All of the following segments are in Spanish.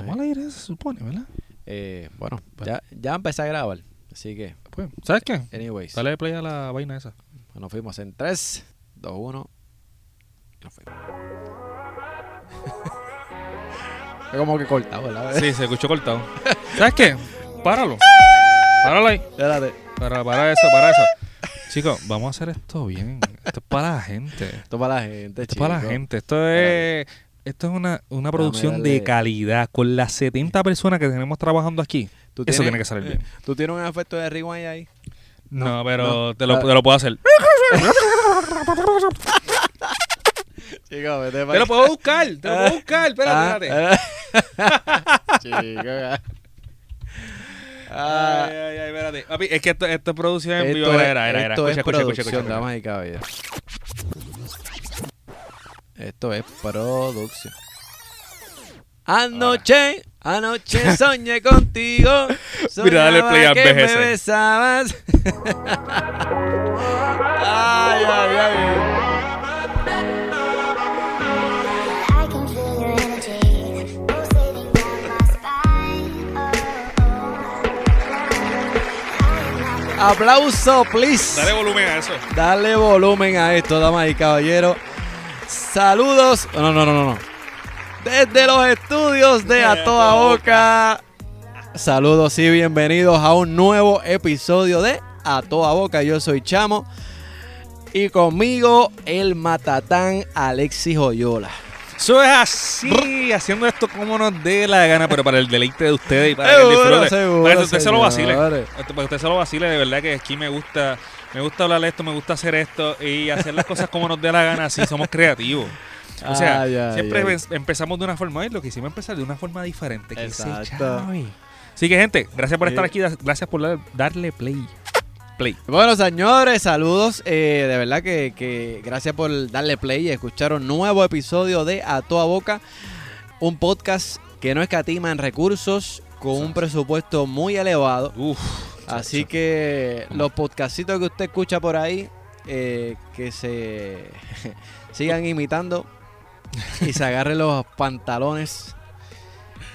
Estamos al aire, se supone, ¿verdad? Eh, bueno, Bueno. ya, ya empecé a grabar. Así que, Pues, ¿sabes qué? anyways. Dale play a la vaina esa. Nos fuimos en 3, 2, 1. Nos fuimos. Es como que cortado, ¿verdad? Sí, se escuchó cortado. ¿Sabes qué? Páralo. Páralo ahí. Espérate. Para, para eso, para eso. Chicos, vamos a hacer esto bien. Esto es para la gente. Esto para la gente, Esto es para la gente. Esto es, esto es una, una producción de calidad. Con las 70 personas que tenemos trabajando aquí. ¿Tú Eso tienes- tiene que salir bien. ¿Tú tienes un efecto de rewind ahí? No, pero no. Te, lo, Ah. te lo puedo hacer. Chico, vete Te lo puedo buscar. Te lo puedo buscar. Espérate, espérate. Chico. Ay, ay, ay, espérate. Papi, es que esto, esto es producción en vivo. Era, era, era. esto Escucha, es escucha, escucha, escucha. damas y caballeros. Esto es producción. Anoche, anoche soñé contigo. Mira, dale play a que me BGC. besabas. ay, ay, ay. My spine. Oh, Aplauso, please. Dale volumen a eso. Dale volumen a esto, damas y caballeros. Saludos. No, no, no, no, no. Desde los estudios de A Toda Boca. Saludos y bienvenidos a un nuevo episodio de A Toda Boca. Yo soy Chamo. Y conmigo el matatán Alexis Joyola. Eso es así, haciendo esto como nos dé la gana, pero para el deleite de ustedes y para que Seguro, disfrute. seguro, para que usted se lo vacile. Para que usted se lo vacile, de verdad que aquí me gusta, me gusta hablar esto, me gusta hacer esto y hacer las cosas como nos dé la gana, así somos creativos. O sea, ay, siempre em- empezamos de una forma y lo que hicimos empezar de una forma diferente. que Exacto. Así que, gente, gracias por Sí. estar aquí, gracias por dar- darle play. Play. Bueno, señores, saludos. eh, de verdad que, que gracias por darle play y escuchar un nuevo episodio de A Toda Boca. Un podcast que no escatima en recursos, con un presupuesto muy elevado. Uf. Así que los podcastitos que usted escucha por ahí, eh, que se sigan imitando y se agarren los pantalones.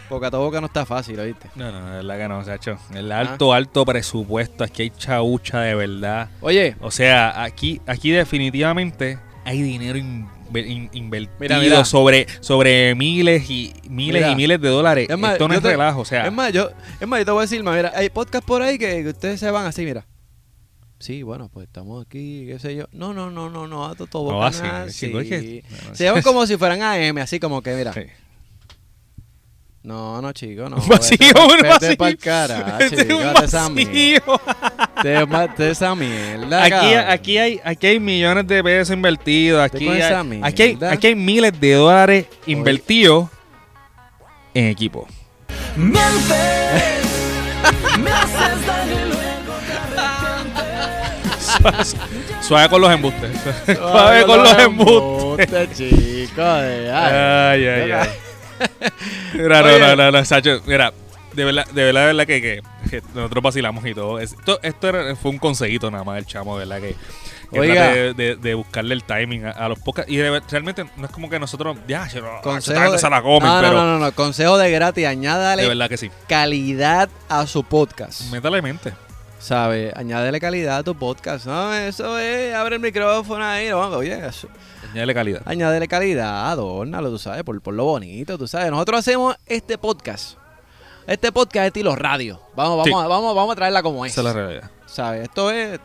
Porque a toda boca no está fácil, ¿oíste? No, no, de verdad que no, Sacho. El alto, alto presupuesto. Aquí hay chaucha de verdad. Oye, O sea, aquí, aquí definitivamente hay dinero inve- in- invertido Mira, mira. sobre sobre miles y miles Mira. y miles de dólares. Es más, Esto no es te- relajo, o sea. Es más, yo, es más, yo te voy a decir, más, mira, hay podcast por ahí que, que ustedes se van así, mira. Sí, bueno, pues estamos aquí, qué sé yo. No, no, no, no, no, a todo no así. nada, chico, es que- sí. no, Se llaman como si fueran AM, así como que, mira. Sí. No, no, chico, no. Un vacío, un Vete vacío. pa'l cara, chico, un vete esa vacío. mierda. Te esa mierda, Aquí, aquí, hay, aquí hay millones de pesos invertidos. Aquí con hay, aquí, hay, aquí hay miles de dólares invertidos en equipo. Suave, suave con los embustes. Suave con los embustes. chico. de- ay. Ay, ay, ay. Mira, no, no, no, no, Sacho, mira, de verdad, de verdad, de verdad que, que- que nosotros vacilamos y todo. Es- Esto, esto era- fue un consejito nada más del chamo, de verdad que, que Oiga. de, de- de buscarle el timing a, a los podcasts. Y de realmente no es como que nosotros, ya, Consejo de- se la comen, no, pero no, no, no, consejo de gratis, de añádale verdad que sí. calidad a su podcast. Métale mente. ¿Sabes? Añádele calidad a tu podcast. No, eso es, abre el micrófono ahí, oye, eso. Añádele calidad. Añádele calidad, adórnalo, tú sabes, por, por lo bonito, tú sabes. Nosotros hacemos este podcast. Este podcast es estilo radio. Vamos, vamos, Sí. a, vamos, vamos a traerla como es. Esa es la realidad. ¿Sabes? Esto es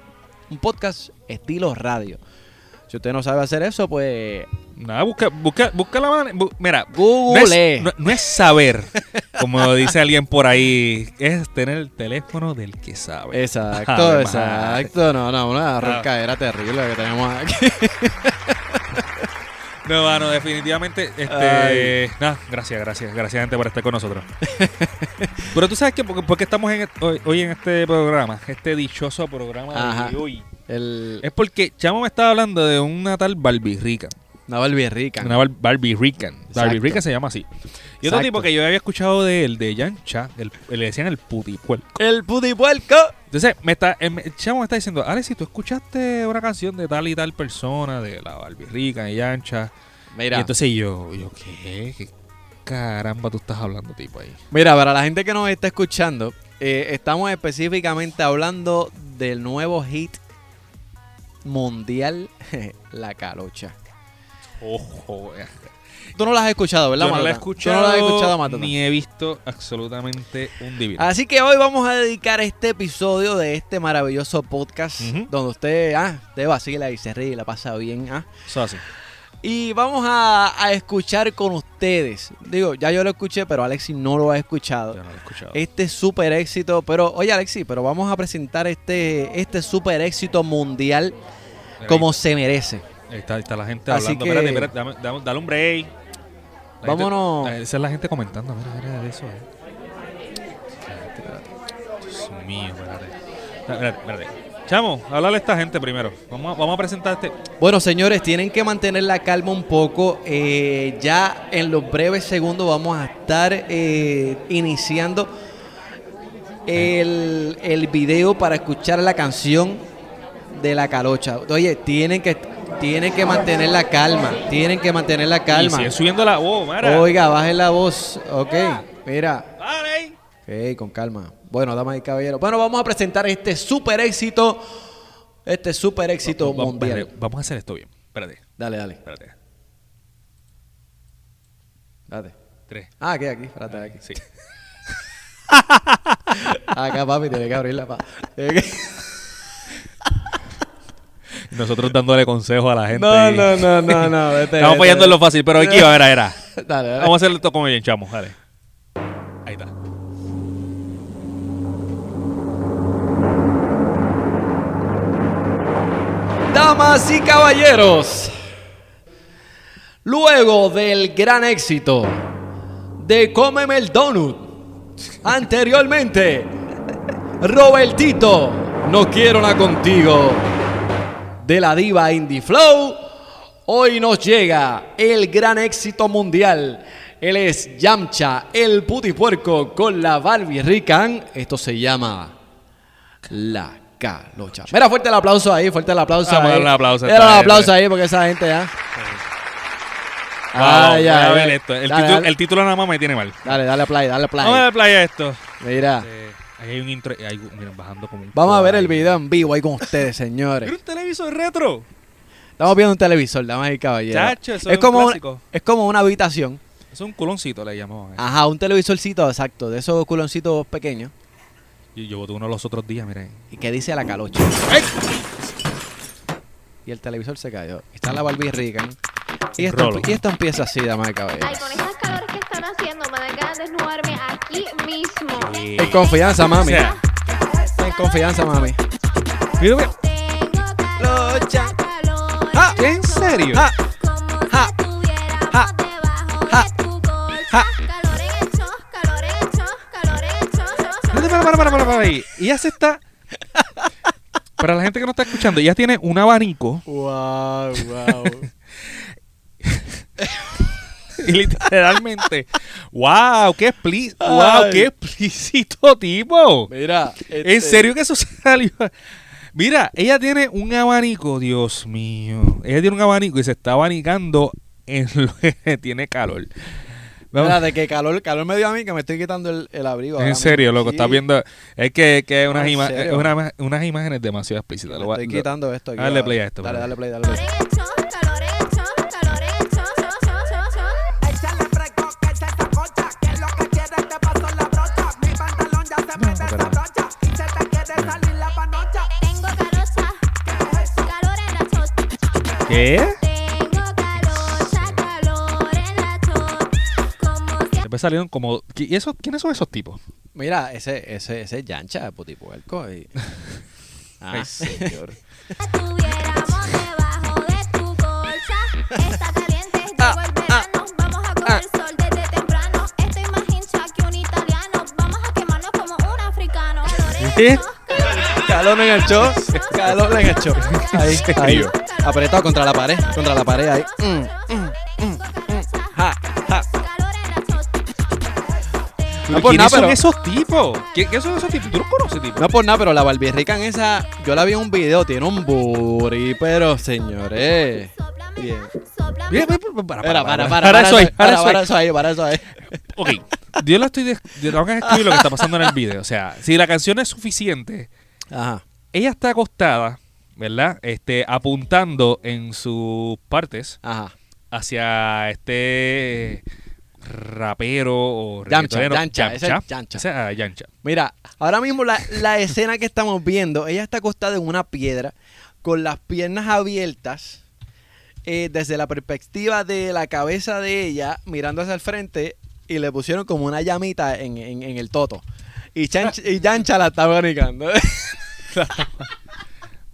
un podcast estilo radio. Si usted no sabe hacer eso, pues Nada, busca, busca, busca la manera. bu- mira, no Google. es, no- no es saber, como dice alguien por ahí, es tener el teléfono del que sabe. Exacto, exacto. No, no, una Ah. roncadera terrible que tenemos aquí. No, mano, definitivamente, este, nada, gracias, gracias, gracias gente por estar con nosotros. Pero tú sabes que porque, porque estamos en, hoy, hoy en este programa, este dichoso programa Ajá. de hoy, El, es porque Chamo me estaba hablando de una tal Barbie Rica, una Barbie rica. una Bar- Barbie Rican, Barbie Exacto. Rica se llama así. Y otro Exacto. tipo que yo había escuchado de él, de Yancha, el, le decían el putipuerco. El pudipuerco. Entonces, me está, el el chamo me está diciendo, Alex, si tú escuchaste una canción de tal y tal persona, de la Barbie Rica, de Yancha, Mira, Y entonces yo, yo ¿qué? ¿Qué? caramba tú estás hablando, tipo ahí? Mira, para la gente que nos está escuchando, eh, estamos específicamente hablando del nuevo hit mundial, La Calocha. Ojo, eh. Tú no la has escuchado, ¿verdad, Yo no la he Matata? No la has escuchado, Matata. ni he visto absolutamente un divino. Así que hoy vamos a dedicar este episodio de este maravilloso podcast Ujú. donde usted, ah, usted vacila y se ríe y la pasa bien, ah. Eso así. Y vamos a, a escuchar con ustedes. Digo, ya yo lo escuché, pero Alexis no lo ha escuchado. Yo no lo he escuchado. Este super éxito, pero oye Alexis, pero vamos a presentar este, este super éxito mundial Mira, como se merece. Ahí está, ahí está la gente Así hablando. que- Espérate, espérate, dame, dame- dale un break. La Vámonos. esa es la gente comentando. Mira, mira, de eso. eh. Dios mío, espérate. Espérate, espérate. Chamo, háblale a esta gente primero. Vamos a, vamos a presentar este. Bueno, señores, tienen que mantener la calma un poco. Eh, ya en los breves segundos vamos a estar eh, iniciando el, el video para escuchar la canción de la calocha. Oye, tienen que, tienen que mantener la calma. Tienen que mantener la Y calma. sigue subiendo la voz, mira. Oiga, bajen la voz. Ok, mira. Ahí. Ok, con calma. Bueno, damas y caballeros. Bueno, vamos a presentar este super éxito. Este super éxito mundial. Vamos a hacer esto bien. Espérate, Dale, dale. espérate. Dale. Tres. Ah, aquí, aquí. Espérate, aquí. Sí. Acá, papi, tiene que abrirla. Pa. Nosotros dándole consejos a la gente. No, y- no, no, no, no. vete, Estamos fallando en lo fácil, pero aquí va, era, era. Dale, dale. Vamos a hacerlo esto como bien, chamo. Dale. Ahí está. Damas y caballeros, luego del gran éxito de Cómeme el Donut, anteriormente, Robertito, no quiero nada contigo, de la diva Indie Flow, hoy nos llega el gran éxito mundial. Él es Yamcha, el putipuerco con la Barbie Rican. Esto se llama la calocha. Mira, fuerte el aplauso ahí, fuerte el aplauso Vamos a ahí. darle un aplauso a esta un aplauso ahí porque esa gente ya. Ay, voy a ver esto. El, Dale, título, dale. el título nada más me tiene mal. Dale, dale play, dale play. Vamos a ver playa esto. Mira, ahí hay un intro. Miren, bajando como un vamos a ver el video en vivo ahí con ustedes, señores. Mira un televisor retro. Estamos viendo un televisor, damas y caballeros. Chacho, eso es, es un como una, clásico. es como una habitación. Es un culoncito, le llamaban. Ajá, un televisorcito, exacto, de esos culoncitos pequeños. Y yo boté uno los otros días, miren. Y que dice la calocha. ¡Ay! Y el televisor se cayó. Está la Barbie Rican. Y esto, y esto empieza así, damas y caballeros. Ay, con estas calores que están haciendo, me dan ganas de desnudarme aquí mismo. En confianza, mami. O sea, En confianza, mami. mira, mira. Ah. ¿En serio? Ah, cho, cho, cho. Espérate, para, para, para, para, para ahí. Y ya se está. Para la gente que no está escuchando, ella tiene un abanico Wow, wow. y literalmente, wow, qué explícito, wow, qué explícito tipo. Mira, ¿En este- serio que eso salió? Mira, ella tiene un abanico, Dios mío. Ella tiene un abanico y se está abanicando en lo que tiene calor. Mira, de que calor, calor me dio a mí que me estoy quitando el, el abrigo. en serio, loco, Sí, estás viendo. Es que, que No, unas, en ima- serio. una- unas imágenes demasiado explícitas. Me estoy lo- quitando esto aquí. Dale play a esto, Dale, dale play, dale play. Si Después salieron como. ¿Y eso, quiénes son esos tipos? Mira, ese, ese, ese es Yancha, putipuerco. Y... Ah. Ay, señor. de. Está caliente, llegó Ah, el verano. Vamos a coger sol desde temprano. Estoy más hincha que un italiano. Vamos a quemarnos como un africano. Calor en ¿Qué? el calor Calor en el show. Calor en el show. Ahí, ahí. Apretado contra la pared. Contra la pared ahí. Mm. Ja, ja. en la cho. No por ¿Quiénes nada, son pero- esos tipos? ¿Qué, qué son esos tipos? ¿Tú los conoces, tipo? No por nada, pero la Barbie Rican esa, yo la vi en un video, tiene un booty, pero señores. Bien. mira, para, Espera, para, para, para eso ahí, para para, eso para ahí. eso ahí, para eso ahí. ok, yo la estoy. yo tengo que escribir lo que está pasando en el video. O sea, si la canción es suficiente, Ajá. ella está acostada, ¿verdad? Este, apuntando en sus partes Ajá. hacia este rapero o reggaetonero, Yancha, ese es Yancha. Mira, ahora mismo la, la escena que estamos viendo, ella está acostada en una piedra con las piernas abiertas eh, desde la perspectiva de la cabeza de ella mirando hacia el frente y le pusieron como una llamita en, en- en el toto. Y, Chanch- y Yancha la está abanicando.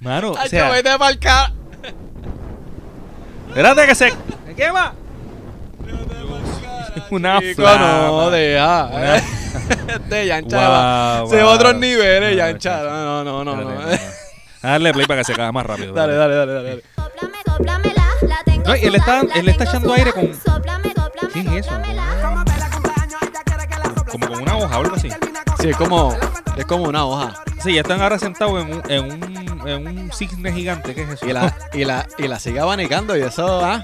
Mano, o Ay, sea, yo, vete ca- espérate que se ¿Me quema? Una Chico, flama. no, deja. Una- De Yancha. Guau, se guau. otros niveles, No, Yancha. No, no, no, Dale play para que se caga más rápido. Dale, dale, dale, dale. dale. No, y él está- él está echando aire con- ¿Qué es eso? Como con una hoja o algo así. Sí, es como, es como una hoja. Sí, ya están ahora sentados en un, en un, en un cisne gigante. ¿Qué es eso? Y la, y la, y la sigue abanicando y eso, ah.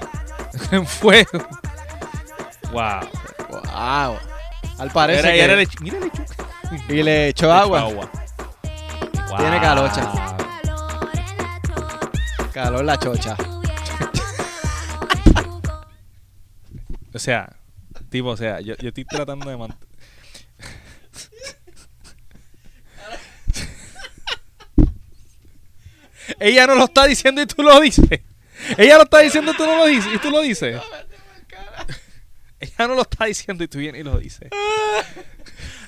en fuego. Wow. Wow. Al parece Era- que- era lechu- Mira lechuga. y le echó agua. Tiene Wow. calocha. Calor en la chocha. Calor la chocha. O sea, tipo, o sea, yo, yo estoy tratando de mantener. Ella no lo está diciendo y tú lo dices. Ella lo está diciendo y tú no lo dices. Y tú lo dices. Ella no lo está diciendo y tú vienes y lo dices.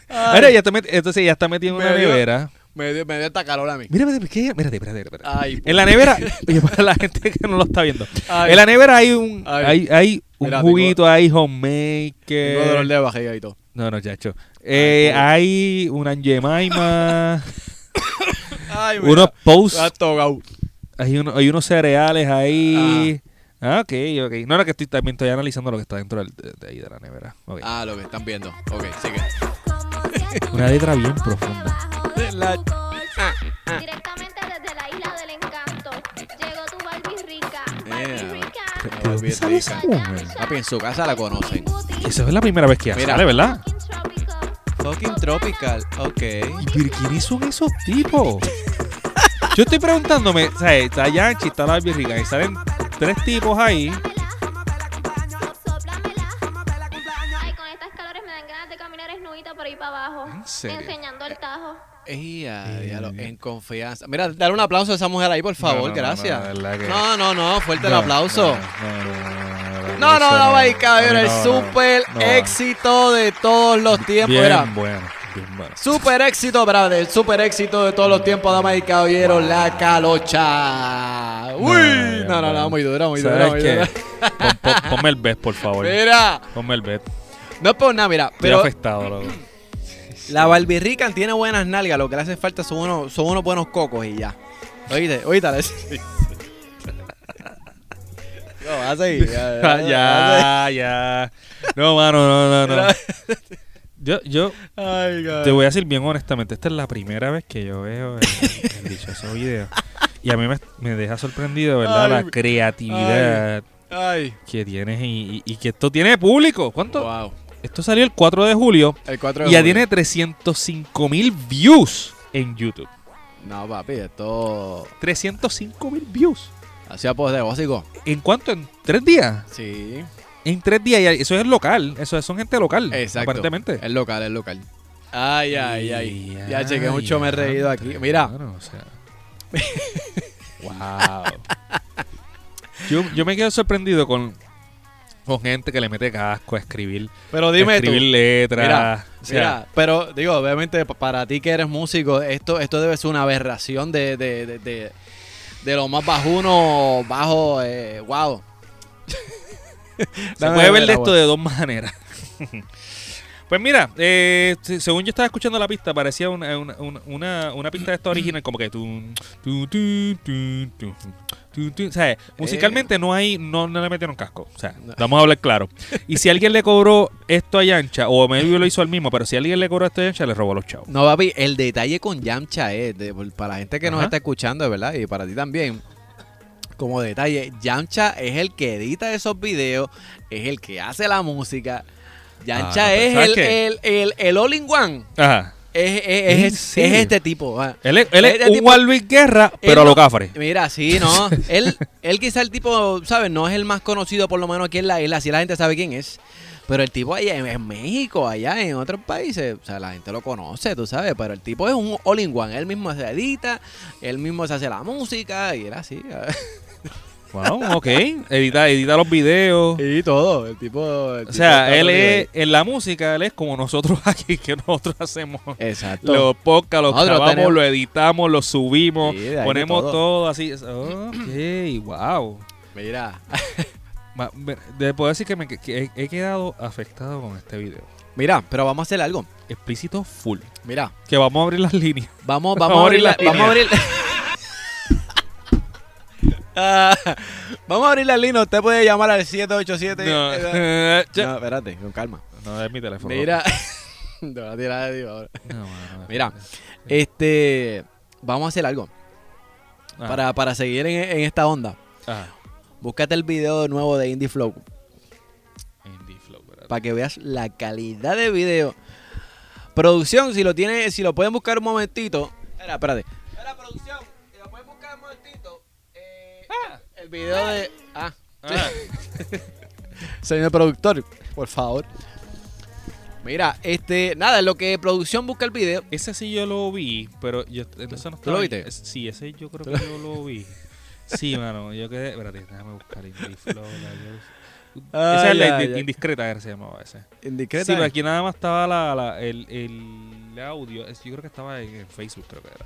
Mira, ella está entonces ella está metida en una dio- nevera. Me dio, me dio esta calor a mí. Mira, mira, ¿qué? Mírate, espérate, espérate. Ay, En la nevera, oye, para la gente que no lo está viendo, Ay. en la nevera hay un, Ay. hay, hay un Mira, juguito, hay homemade, Tengo dolor que... de barriga y todo. No, no, chacho. Eh, hay una Jemima, Ay, unos posts, togado. hay, uno- hay unos cereales ahí. Ah, ok, ok. No, no, que estoy también estoy analizando lo que está dentro del- de, de ahí de la nevera. Ah, lo que están viendo. Ok, sigue. Una letra bien profunda. La- Directamente desde la isla del encanto. Llegó tu Barbie rica. Rica. Papi, en su casa la conocen. Esa es la primera vez que Mira. sale, ¿verdad? Fucking tropical. Ok. ¿Y quiénes son esos tipos? Yo estoy preguntándome, o sea, está Yanchi, está la Rica, y salen tres tipos ahí. Ay, con estas calores me dan ganas de caminar esnudita por ahí para abajo. ¿En serio? Enseñando el tajo. A diablo, en confianza. Mira, dale un aplauso a esa mujer ahí, por favor, No, no, no, gracias. no, que- No, no, no, fuerte el No, aplauso. No, no, no, No, no, no, eso no, caballero, el no, no, super no. éxito de todos los tiempos. Bien bien bueno. Super éxito, brother, super éxito de todos los tiempos, damas y caballeros, la calocha. Uy, no, no, no, bueno. muy dura, muy dura, ¿Sabes muy dura. Pon- pon- ponme el bet, por favor. Mira, Ponme el bet. no es por nada, mira, Estoy pero afectado, loco. la Barbie Rican tiene buenas nalgas, lo que le hace falta son unos, son unos buenos cocos y ya. Oíste, oíste. No, vas a seguir. ya, ya, ya. No, mano, no, no, no. Yo, yo. Ay, te voy a decir bien honestamente, esta es la primera vez que yo veo el, el dichoso video. Y a mí me, me deja sorprendido, ¿verdad? Ay, la creatividad Ay, que tienes y, y- y que esto tiene público. ¿Cuánto? wow. Esto salió el 4 de julio El 4 de y ya julio. tiene 305 mil views en YouTube. No, papi, esto. 305 mil views. Hacía post de básico. ¿En cuánto? ¿En tres días? Sí. En tres días. y Eso es local. Eso son gente local. Exacto. Aparentemente. Es local, es local. Ay, ay, ay. Ay, Ya chequé mucho, me he reído aquí. Mira, o sea. wow. Yo, yo me quedo sorprendido con, con gente que le mete casco a escribir. pero dime tú. escribir letras. Mira, o sea, Mira, pero digo, obviamente pa- para ti que eres músico, esto, esto debe ser una aberración de, de, de, de, de lo más bajuno, bajo, eh, wow. Se puede ver de esto de dos maneras. pues mira, eh, se- según yo estaba escuchando la pista, parecía una, una, una- pista de esta original como que tu. O sea, musicalmente no hay, no, no le metieron casco. O sea, No. vamos a hablar claro. Y si alguien le cobró esto a Yancha, o medio lo hizo al mismo, pero si alguien le cobró esto a Yancha, le robó los chavos. No, papi, el detalle con Yamcha es, de- para la gente que nos Ajá. está escuchando, verdad, y para ti también, como detalle, Yamcha es el que edita esos videos, es el que hace la música. Yancha Ah, es ¿sabes el, el, el, el all-in-one. Ajá. Es, es, ¿En es, es serio? este tipo. Él es, él es Este un tipo- Walvis Guerra, pero a lo cafre. Mira, sí, no. él, él quizá el tipo, ¿sabes? No es el más conocido, por lo menos aquí en la isla. Así la gente sabe quién es. Pero el tipo allá en, en México, allá en otros países, o sea, la gente lo conoce, tú sabes. Pero el tipo es un all-in-one. Él mismo se edita, él mismo se hace la música y era así. Wow, ok. Edita, edita los videos. y todo. El tipo. el O sea, él es, en la música, él es como nosotros aquí, que nosotros hacemos Exacto. los podcasts, los Nosotros grabamos, tenemos- lo editamos, lo subimos, Sí, ponemos todo. todo. así. Ok, wow. Mira, de- puedo decir que, me, que he, he quedado afectado con este video. mira, pero vamos a hacer algo. Explícito full. Mira, Que vamos a abrir las líneas. vamos, Vamos vamos, a abrir la vamos a abrir. Ah, vamos a abrir la línea. Usted puede llamar al 787. No, Eh, ya. No, espérate, con calma. no, es mi teléfono. Mira, te voy a tirar de ahora. No, Mira, este, vamos a hacer algo Ah, para, para seguir en, en esta onda. ah, Búscate el video nuevo de Indie Flow Indie Flow, ¿verdad? para que veas la calidad de video. Producción, si lo tiene, si lo pueden buscar un momentito. Espera, espérate. Espera, producción, El video de. Ah, Ah, señor productor, por favor. Mira, este, nada, lo que producción busca el video. ese sí yo lo vi, pero yo, eso no ¿Tú lo viste? es- Sí, ese yo creo que yo lo vi. Sí, mano, yo quedé... Espérate, déjame buscar Indie Flow. Ay, esa es la ay. indiscreta, era, se llamaba ese. Indiscreta. Sí, pero aquí nada más estaba la, la- el, el audio. Yo creo que estaba en, en Facebook, creo que era.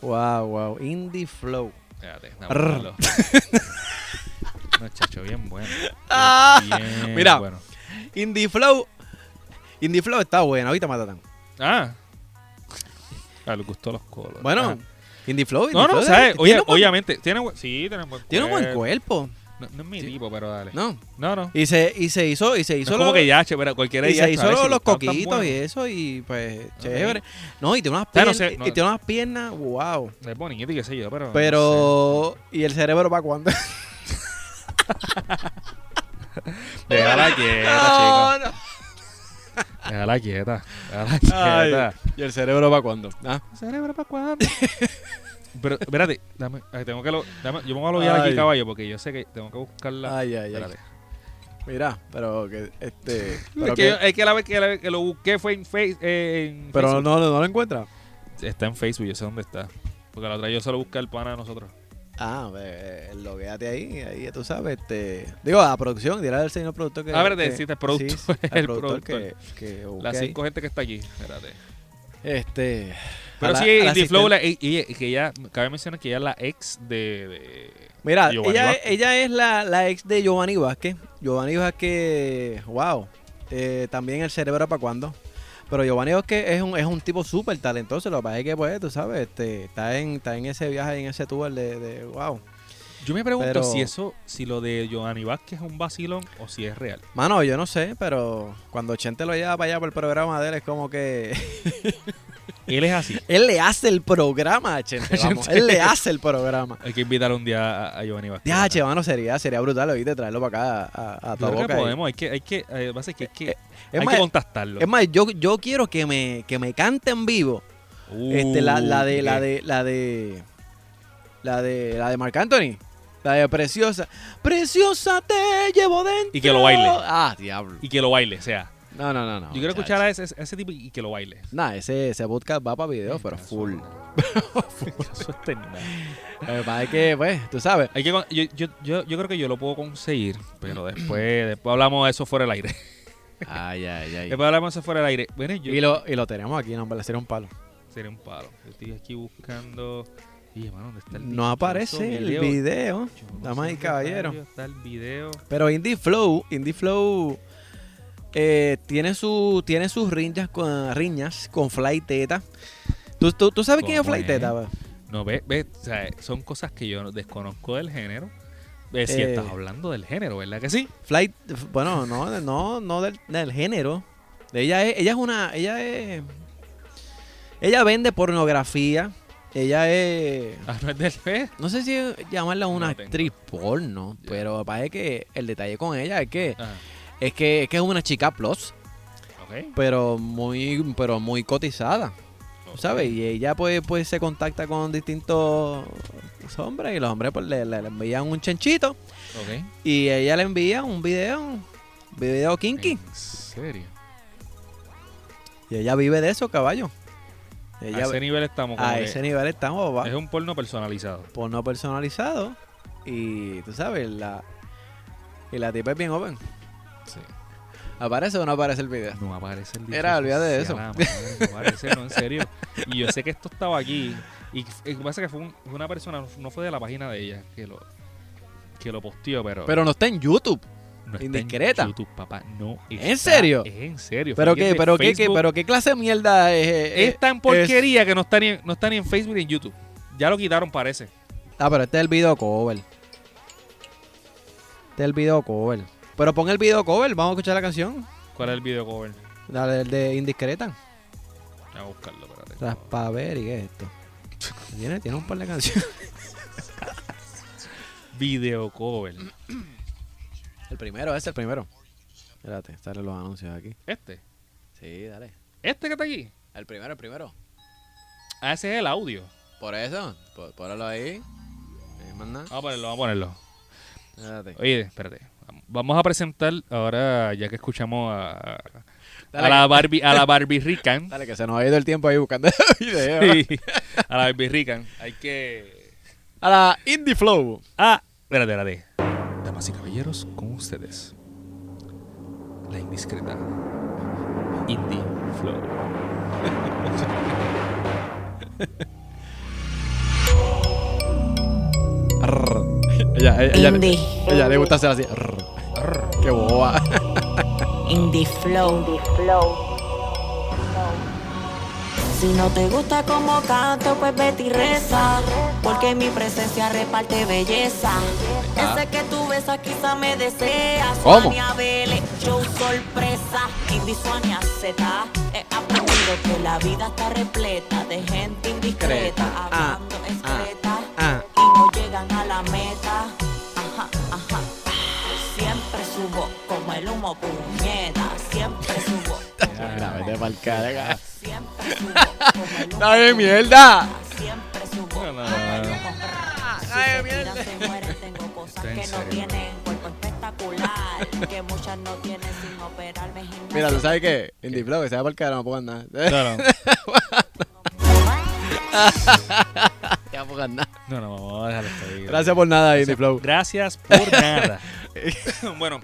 Wow, wow. Indie Flow. Espérate, buscarlo. No, chacho, bien bueno. Ah, Bien mira. bueno. Indie Flow. Indie Flow está bueno, ahorita matatan. Ah. A les gustó los colos. Bueno, Ajá. Indie Flow. Indie No, no, Flow, ¿sabes? tiene Oye, obviamente, tiene sí, tiene buen Tiene un buen cuerpo. No, no es mi tipo, pero dale. No. No, no. Y se, y se hizo, y se No hizo es como que pero cualquiera y se hizo los, Si coquitos bueno. y eso, y pues, chévere. No, y tiene unas no piernas, sé, no- y tiene unas piernas, wow. Es bonito y qué sé yo, pero. no Pero, ¿y el cerebro para cuándo? sé. Déjala quieta, No, chica. no. Déjala quieta. Déjala Ay, quieta. ¿Y el cerebro para cuándo? Ah, ¿Cerebro para cuándo? Pero, espérate, dame, ay, tengo que lo, dame, yo me voy a loguear aquí, caballo, porque yo sé que tengo que buscarla. Ay, ay, ay. Mira, pero que, este, Es pero, que, que- es que la vez que, la lo busqué fue en, face, eh, en pero Facebook. no, no, lo encuentra. Está en Facebook, yo sé dónde está. Porque la otra yo solo busqué el pana de nosotros. Ah, pues, logueate ahí, ahí tú sabes, este, digo, a producción, dirá al señor productor que... Ah, espérate, que- sí, el productor, sí, el productor productor. que, que busque Las ahí. cinco gente que está aquí. Espérate. Este... Pero la- sí, Indie Flow, la- y, y- que ella, cabe mencionar que ella es la ex de. de Mira, Giovanni ella, Vázquez. ella es la, la ex de Giovanni Vázquez. Giovanni Vázquez, wow. Eh, también el cerebro para cuándo. Pero Giovanni Vázquez es un, es un tipo súper talentoso. Lo que pasa es que, pues, tú sabes, este, está, en, está en ese viaje, en ese tour de, de wow. Yo me pregunto Pero- si eso, si lo de Giovanni Vázquez es un vacilón o si es real. Mano, yo no sé, pero cuando Chente lo lleva para allá por el programa de él, es como que. Él es así. él le hace el programa a Chente, vamos. Él le hace el programa. Hay que invitar un día a, a Giovanni Vázquez. Ya, che, mano, sería, sería brutal, oíste, traerlo para acá a, a tu creo que boca. y- podemos, hay que, hay que, eh, que hay que, Eh, hay Es más, que contactarlo. es más, yo, yo quiero que me, que me cante en vivo. Este, la, la de, Uh, la ¿qué? de, la de, la de, la de Marc Anthony. La de Preciosa. Preciosa te llevo dentro. Y que lo baile. Ah, diablo. Y que lo baile, o sea. No, no, no, no. yo quiero escuchar a ese, a ese tipo y que lo baile. Nah, ese, ese podcast va para video, pero full. Eso es terrible. Lo que pues, tú sabes. Hay que, yo, yo, yo, yo creo que yo lo puedo conseguir, pero después, después hablamos de eso fuera del aire. Ay, ay, ay. Después hablamos de eso fuera del aire. Bueno, yo Y lo, y lo tenemos aquí, no, hombre, sería un palo. sería un palo. Yo estoy aquí buscando. Y, hermano, ¿dónde está el No aparece el video. Yo no Damas y caballeros. Está el video. Pero Indie Flow, Indie Flow eh, tiene su tiene sus riñas con riñas con Fly Teta. ¿Tú, tú, tú sabes quién es ¿Cómo Fly? Teta? No, ve, ve, o sea, son cosas que yo no- desconozco del género. Eh, si Eh. estás hablando del género, ¿verdad que sí? Fly, bueno, no, no, no del, del género. Ella es, ella es una, ella es, ella vende pornografía. Ella es, Ah, no es del fe. no sé si llamarla una No actriz porno, pero parece que el detalle con ella es que es que es que es una chica plus. Ok. pero muy, pero muy cotizada. ¿Sabes? Y ella pues, pues se contacta con distintos hombres y los hombres pues le, le- le envían un chanchito Ok. y ella le envía un video, un video kinky. ¿En serio? Y ella vive de eso, caballo. Ella, a ese nivel estamos. a ese nivel estamos, Es un porno personalizado. porno personalizado y tú sabes, la, y la tipa es bien open. Sí. ¿Aparece o no aparece el video? No aparece el Era, olvídate de eso. madre, No aparece, no, en serio. Y yo sé que esto estaba aquí. Y lo que pasa es que fue, un- una persona, no fue de la página de ella que lo, que lo posteó, pero. Pero no está en YouTube. No está indiscreta. En YouTube, papá. No. ¿En serio? Es en serio. ¿Pero qué, de pero qué, pero qué clase de mierda es? es- Es tan porquería que no está, ni, no está ni en Facebook ni en YouTube. Ya lo quitaron, parece. Ah, pero este es el video cover. Este es el video cover. Pero pon el video cover, vamos a escuchar la canción. ¿Cuál es el video cover? Dale, el de Indiscreta. Voy a buscarlo, espérate. Raspaveri, ¿qué es esto? Tiene, tiene un par de canciones. Video cover. El primero, ese es el primero. Espérate, salen los anuncios aquí. Este. Sí, dale. Este que está aquí. El primero, el primero. Ah, ese es el audio. Por eso, por, ponlo ahí. Vamos a ponerlo, vamos a ponerlo. Espérate. Oye, espérate. Vamos a presentar ahora, ya que escuchamos a, a la Barbie, a la Barbie Rican. Dale, que se nos ha ido el tiempo ahí buscando el video. Sí, a la Barbie Rican. Hay que. A la Indie Flow. Ah, espérate, espérate. Damas y caballeros, con ustedes. La indiscreta. Indie Flow. Ella, ella, ella, Indie. ella le gusta hacer así. Arr. Arr. Qué boba. Indie Flow. Si no te gusta como canto, pues vete y reza. Porque mi presencia reparte belleza. Ese que tú besas quizá me desea. ¿Cómo? Vélez, show sorpresa. Indie Suania Z. He aprendido que la vida está repleta de gente indiscreta. Ah, Hablando excreta. ah. Y no llegan a la meta. Ajá, ajá. Siempre subo como el humo puñeta. Siempre subo. Mira, vete pa'l. Siempre subo como el humo ¡Ay, mierda! Siempre subo. No, no, no, no. Si se mueren. Tengo cosas ¿En que no tienen cuerpo espectacular. Que muchas no tienen sin operarme. gimnasio. Mira, ¿tú sabes qué? Indie Flow, que se va por el carajo, no pongan nada. No, no. Ya pongan nada. No, no, vamos a dejar esto ahí. Gracias por nada, Indie Flow. Gracias por nada. bueno,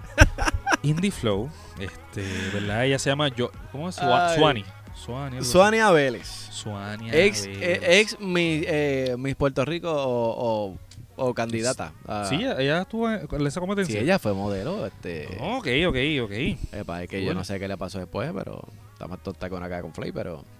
Indie Flow, este, ¿verdad? Ella se llama yo, ¿cómo es? Suani. Suani. algo así. Suania Vélez. Suania. Ex, Vélez. eh, ex mi, eh, Miss Puerto Rico o, o, o candidata. a- Sí, ella, estuvo en esa competencia. Sí, ella fue modelo. Este, Ok, ok, ok. epa, es que yo Bueno. no sé qué le pasó después, pero está más tonta con acá con Flay, pero.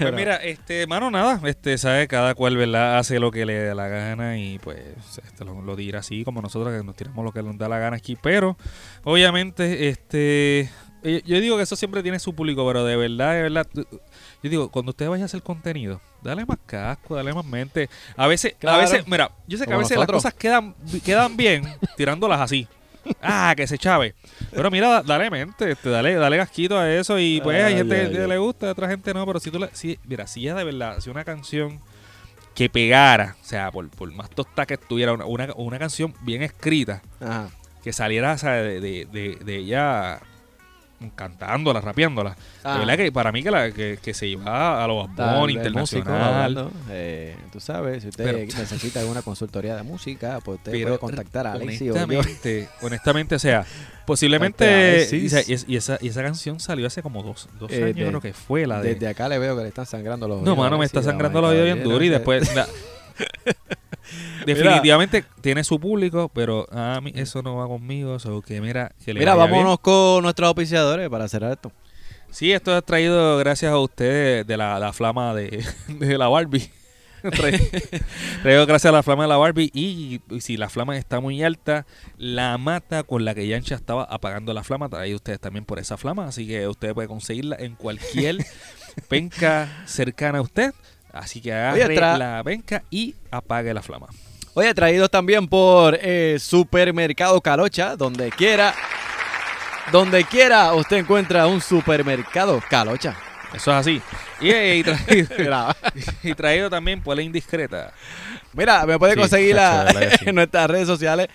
Pues mira, este, mano, nada, este, sabe, cada cual, ¿verdad? Hace lo que le da la gana y pues este, lo, lo dirá así como nosotros que nos tiramos lo que nos da la gana aquí. Pero, obviamente, este, eh, yo digo que eso siempre tiene su público, pero de verdad, de verdad, yo digo, cuando usted vaya a hacer contenido, dale más casco, dale más mente. A veces, a veces, mira, yo sé que a veces nosotros. las cosas quedan, quedan bien tirándolas así. Ah, que se chave. Pero mira, da- dale mente, este, dale, dale gasquito a eso y pues hay Ay, gente que le gusta, otra gente no, pero si tú le, si, mira, si ya de verdad, si una canción que pegara, o sea, por, por más tostada que estuviera, una, una, una canción bien escrita, Ajá. que saliera o sea, de, de, de, de ella cantándola, rapeándola. Ah. De verdad que para mí que, la, que, que se iba a los Bad músico internacional. eh, tú sabes, si usted Pero- necesita alguna consultoría de música, pues usted Pero puede contactar a Alexi o yo. honestamente, honestamente, o sea, posiblemente Alexis. y, esa- y es- y esa, y esa canción salió hace como dos, dos Eh, años, de- creo que fue la de. Desde acá le veo que le están sangrando los No, oídos, mano, me está sangrando los oídos bien duro y después. definitivamente tiene su público, pero a mí eso no va conmigo. So que mira, que le Mira, bien. vámonos con nuestros auspiciadores para cerrar esto. Sí, esto es traído gracias a ustedes de la, la flama de, de la Barbie. Traído- gracias a la flama de la Barbie y, y si la flama está muy alta, la mata con la que Yancha estaba apagando la flama, traído ustedes también por esa flama, así que usted puede conseguirla en cualquier penca cercana a usted. Así que agarre la penca y apague la flama. Oye, traídos también por eh, Supermercado Calocha, donde quiera donde quiera usted encuentra un supermercado Calocha. Eso es así. Y, eh, y traído, Mira, y traído también por la indiscreta. Mira, me puede Sí, conseguir la- sí. en nuestras redes sociales.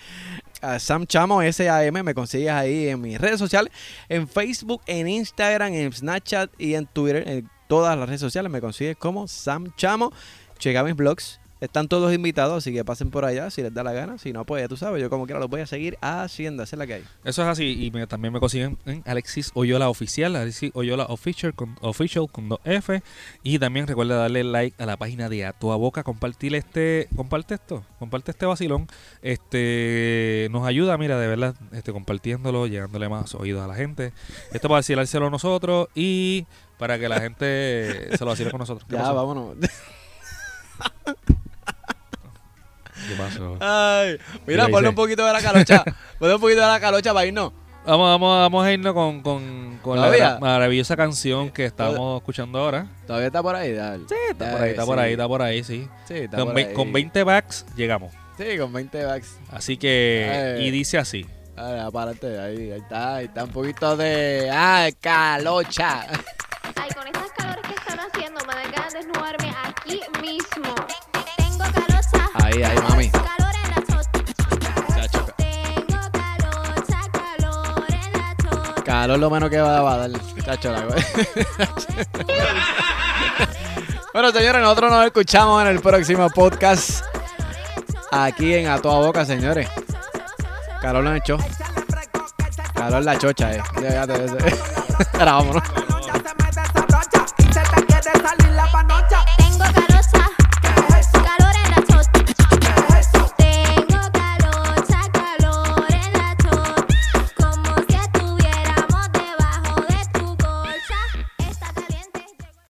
a Sam Chamo, S-A-M, me consigues ahí en mis redes sociales, en Facebook, en Instagram, en Snapchat y en Twitter, en todas las redes sociales me consigues como Sam Chamo. Checa mis blogs, están todos invitados, así que pasen por allá si les da la gana. Si no, pues ya tú sabes, yo como quiera los voy a seguir haciendo, esa es la que hay. Eso es así. Y me- también me consiguen en Alexis Oyola Oficial. Alexis Oyola Official con, official con dos F. Y también recuerda darle like a la página de A Toda Boca. Compartir este. Comparte esto. Comparte este vacilón. Este. Nos ayuda, mira, de verdad. Este, compartiéndolo, llegándole más oídos a la gente. Esto para vacilárselo a nosotros. Y para que la gente se lo vacile con nosotros. ¿Qué Ya, pasó? vámonos. ¿Qué pasó? Ay, mira, ¿Qué ponle un poquito de la calocha. ponle un poquito de la calocha para irnos. Vamos, vamos, vamos a irnos con, con, con la maravillosa canción que estamos escuchando ahora. Todavía está por ahí, dale. Sí, está por ahí, está por ahí, está por ahí, sí. Sí, está Con, por ahí. con 20 backs llegamos. Sí, con 20 bucks. Así que, Ay. y dice así. Ay, apárate, ahí, ahí está, ahí está un poquito de. ¡Ah, calocha! Ay, con estas calores que están haciendo, me dan ganas de desnudarme aquí mismo. Tengo calocha. Ahí, ahí. Calor lo menos que va, va a dar. Chacho, la Bueno, señores, nosotros nos escuchamos en el próximo podcast. Aquí en A Toda Boca, señores. Calor lo han hecho. Calor la chocha, eh. Fíjate, ese. Ahora vámonos.